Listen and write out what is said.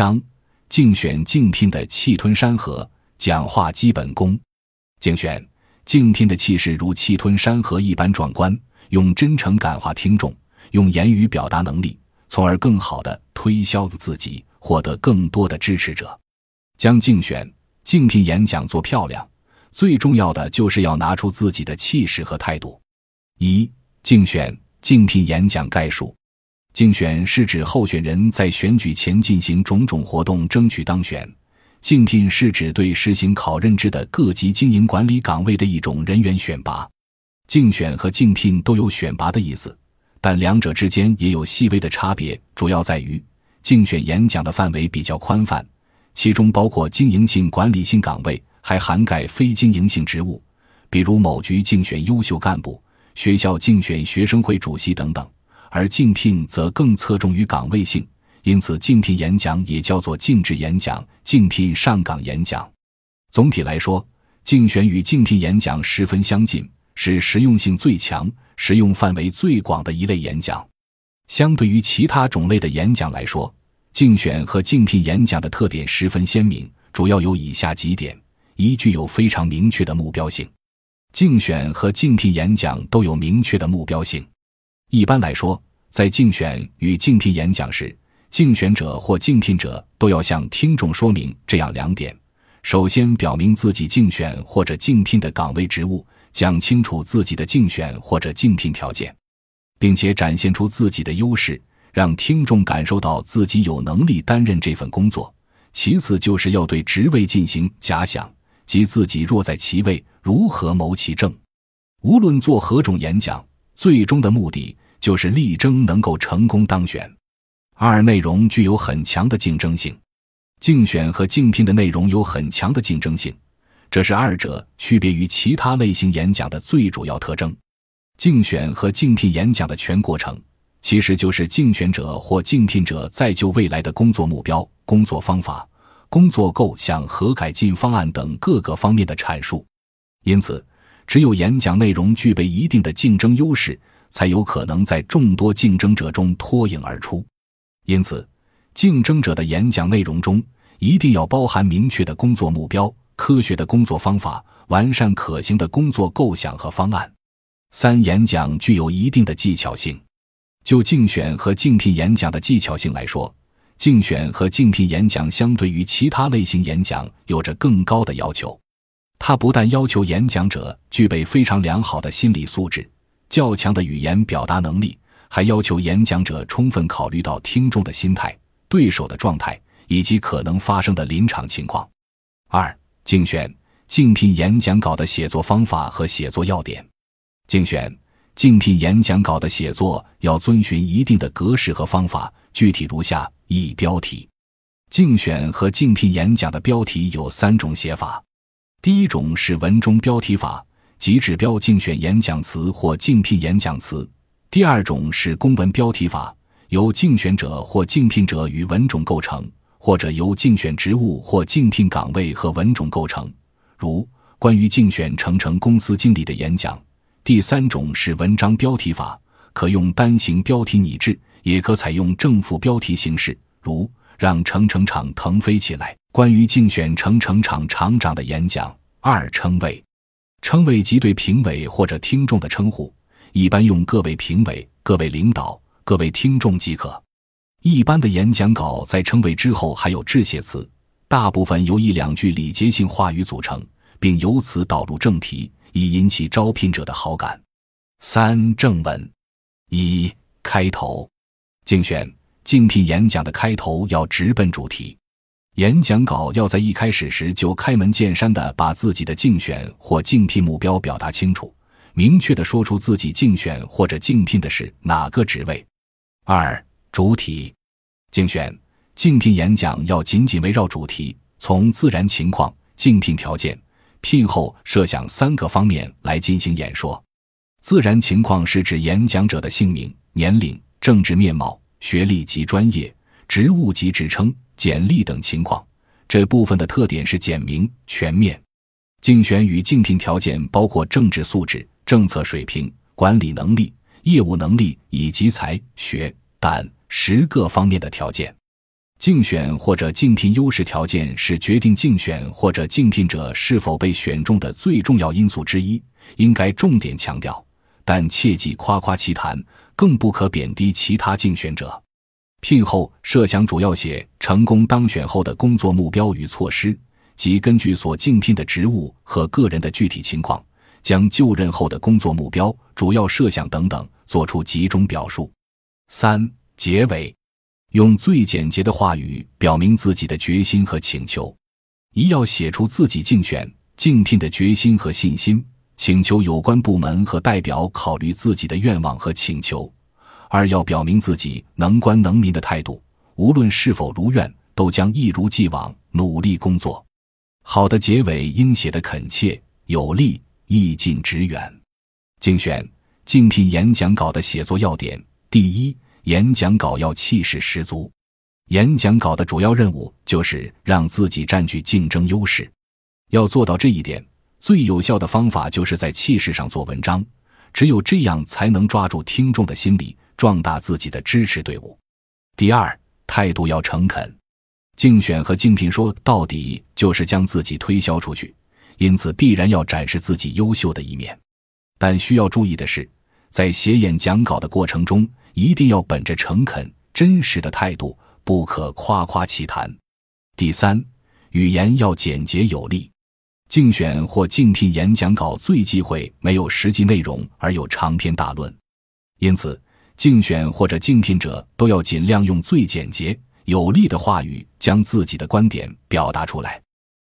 章：竞选竞聘的气吞山河，讲话基本功。竞选竞聘的气势如气吞山河一般壮观，用真诚感化听众，用言语表达能力，从而更好的推销自己，获得更多的支持者。将竞选竞聘演讲做漂亮，最重要的就是要拿出自己的气势和态度。一、竞选竞聘演讲概述。竞选是指候选人在选举前进行种种活动争取当选；竞聘是指对实行考任制的各级经营管理岗位的一种人员选拔。竞选和竞聘都有选拔的意思，但两者之间也有细微的差别，主要在于竞选演讲的范围比较宽泛，其中包括经营性、管理性岗位，还涵盖非经营性职务，比如某局竞选优秀干部、学校竞选学生会主席等等。而竞聘则更侧重于岗位性，因此竞聘演讲也叫做竞制演讲、竞聘上岗演讲。总体来说，竞选与竞聘演讲十分相近，是实用性最强、实用范围最广的一类演讲。相对于其他种类的演讲来说，竞选和竞聘演讲的特点十分鲜明，主要有以下几点：一、具有非常明确的目标性。竞选和竞聘演讲都有明确的目标性。一般来说，在竞选与竞聘演讲时，竞选者或竞聘者都要向听众说明这样两点：首先，表明自己竞选或者竞聘的岗位职务，讲清楚自己的竞选或者竞聘条件，并且展现出自己的优势，让听众感受到自己有能力担任这份工作；其次，就是要对职位进行假想，即自己若在其位，如何谋其政。无论做何种演讲。最终的目的就是力争能够成功当选。二、内容具有很强的竞争性，竞选和竞聘的内容有很强的竞争性，这是二者区别于其他类型演讲的最主要特征。竞选和竞聘演讲的全过程，其实就是竞选者或竞聘者在就未来的工作目标、工作方法、工作构想和改进方案等各个方面的阐述。因此。只有演讲内容具备一定的竞争优势，才有可能在众多竞争者中脱颖而出。因此，竞争者的演讲内容中一定要包含明确的工作目标、科学的工作方法、完善可行的工作构想和方案。三、演讲具有一定的技巧性。就竞选和竞聘演讲的技巧性来说，竞选和竞聘演讲相对于其他类型演讲有着更高的要求。它不但要求演讲者具备非常良好的心理素质、较强的语言表达能力，还要求演讲者充分考虑到听众的心态、对手的状态以及可能发生的临场情况。二、竞选、竞聘演讲稿的写作方法和写作要点。竞选、竞聘演讲稿的写作要遵循一定的格式和方法，具体如下：一、标题。竞选和竞聘演讲的标题有三种写法。第一种是文中标题法，即指标竞选演讲词或竞聘演讲词；第二种是公文标题法，由竞选者或竞聘者与文种构成，或者由竞选职务或竞聘岗位和文种构成，如关于竞选成成公司经理的演讲；第三种是文章标题法，可用单行标题拟制，也可采用正副标题形式，如让成成厂腾飞起来。关于竞选成成厂厂长的演讲，二称谓，称谓即对评委或者听众的称呼，一般用各位评委、各位领导、各位听众即可。一般的演讲稿在称谓之后还有致谢词，大部分由一两句礼节性话语组成，并由此导入正题，以引起招聘者的好感。三正文，一开头，竞选、竞聘演讲的开头要直奔主题。演讲稿要在一开始时就开门见山地把自己的竞选或竞聘目标表达清楚，明确地说出自己竞选或者竞聘的是哪个职位。二、主体竞选、竞聘演讲要紧紧围绕主题，从自然情况、竞聘条件、聘后设想三个方面来进行演说。自然情况是指演讲者的姓名、年龄、政治面貌、学历及专业、职务及职称。简历等情况，这部分的特点是简明全面。竞选与竞聘条件包括政治素质、政策水平、管理能力、业务能力以及才学胆识各方面的条件。竞选或者竞聘优势条件是决定竞选或者竞聘者是否被选中的最重要因素之一，应该重点强调，但切忌夸夸其谈，更不可贬低其他竞选者。聘后设想主要写成功当选后的工作目标与措施，即根据所竞聘的职务和个人的具体情况，将就任后的工作目标、主要设想等等做出集中表述。三、结尾。用最简洁的话语表明自己的决心和请求：一要写出自己竞选、竞聘的决心和信心，请求有关部门和代表考虑自己的愿望和请求；二要表明自己能官能民的态度，无论是否如愿，都将一如既往努力工作。好的结尾应写得恳切有力、意尽直远。竞选、竞聘演讲稿的写作要点：第一。演讲稿要气势十足，演讲稿的主要任务就是让自己占据竞争优势。要做到这一点，最有效的方法就是在气势上做文章，只有这样才能抓住听众的心理，壮大自己的支持队伍。第二，态度要诚恳。竞选和竞聘说到底就是将自己推销出去，因此必然要展示自己优秀的一面。但需要注意的是，在写演讲稿的过程中。一定要本着诚恳、真实的态度，不可夸夸其谈。第三，语言要简洁有力。竞选或竞聘演讲稿最忌讳没有实际内容而有长篇大论，因此，竞选或者竞聘者都要尽量用最简洁有力的话语将自己的观点表达出来。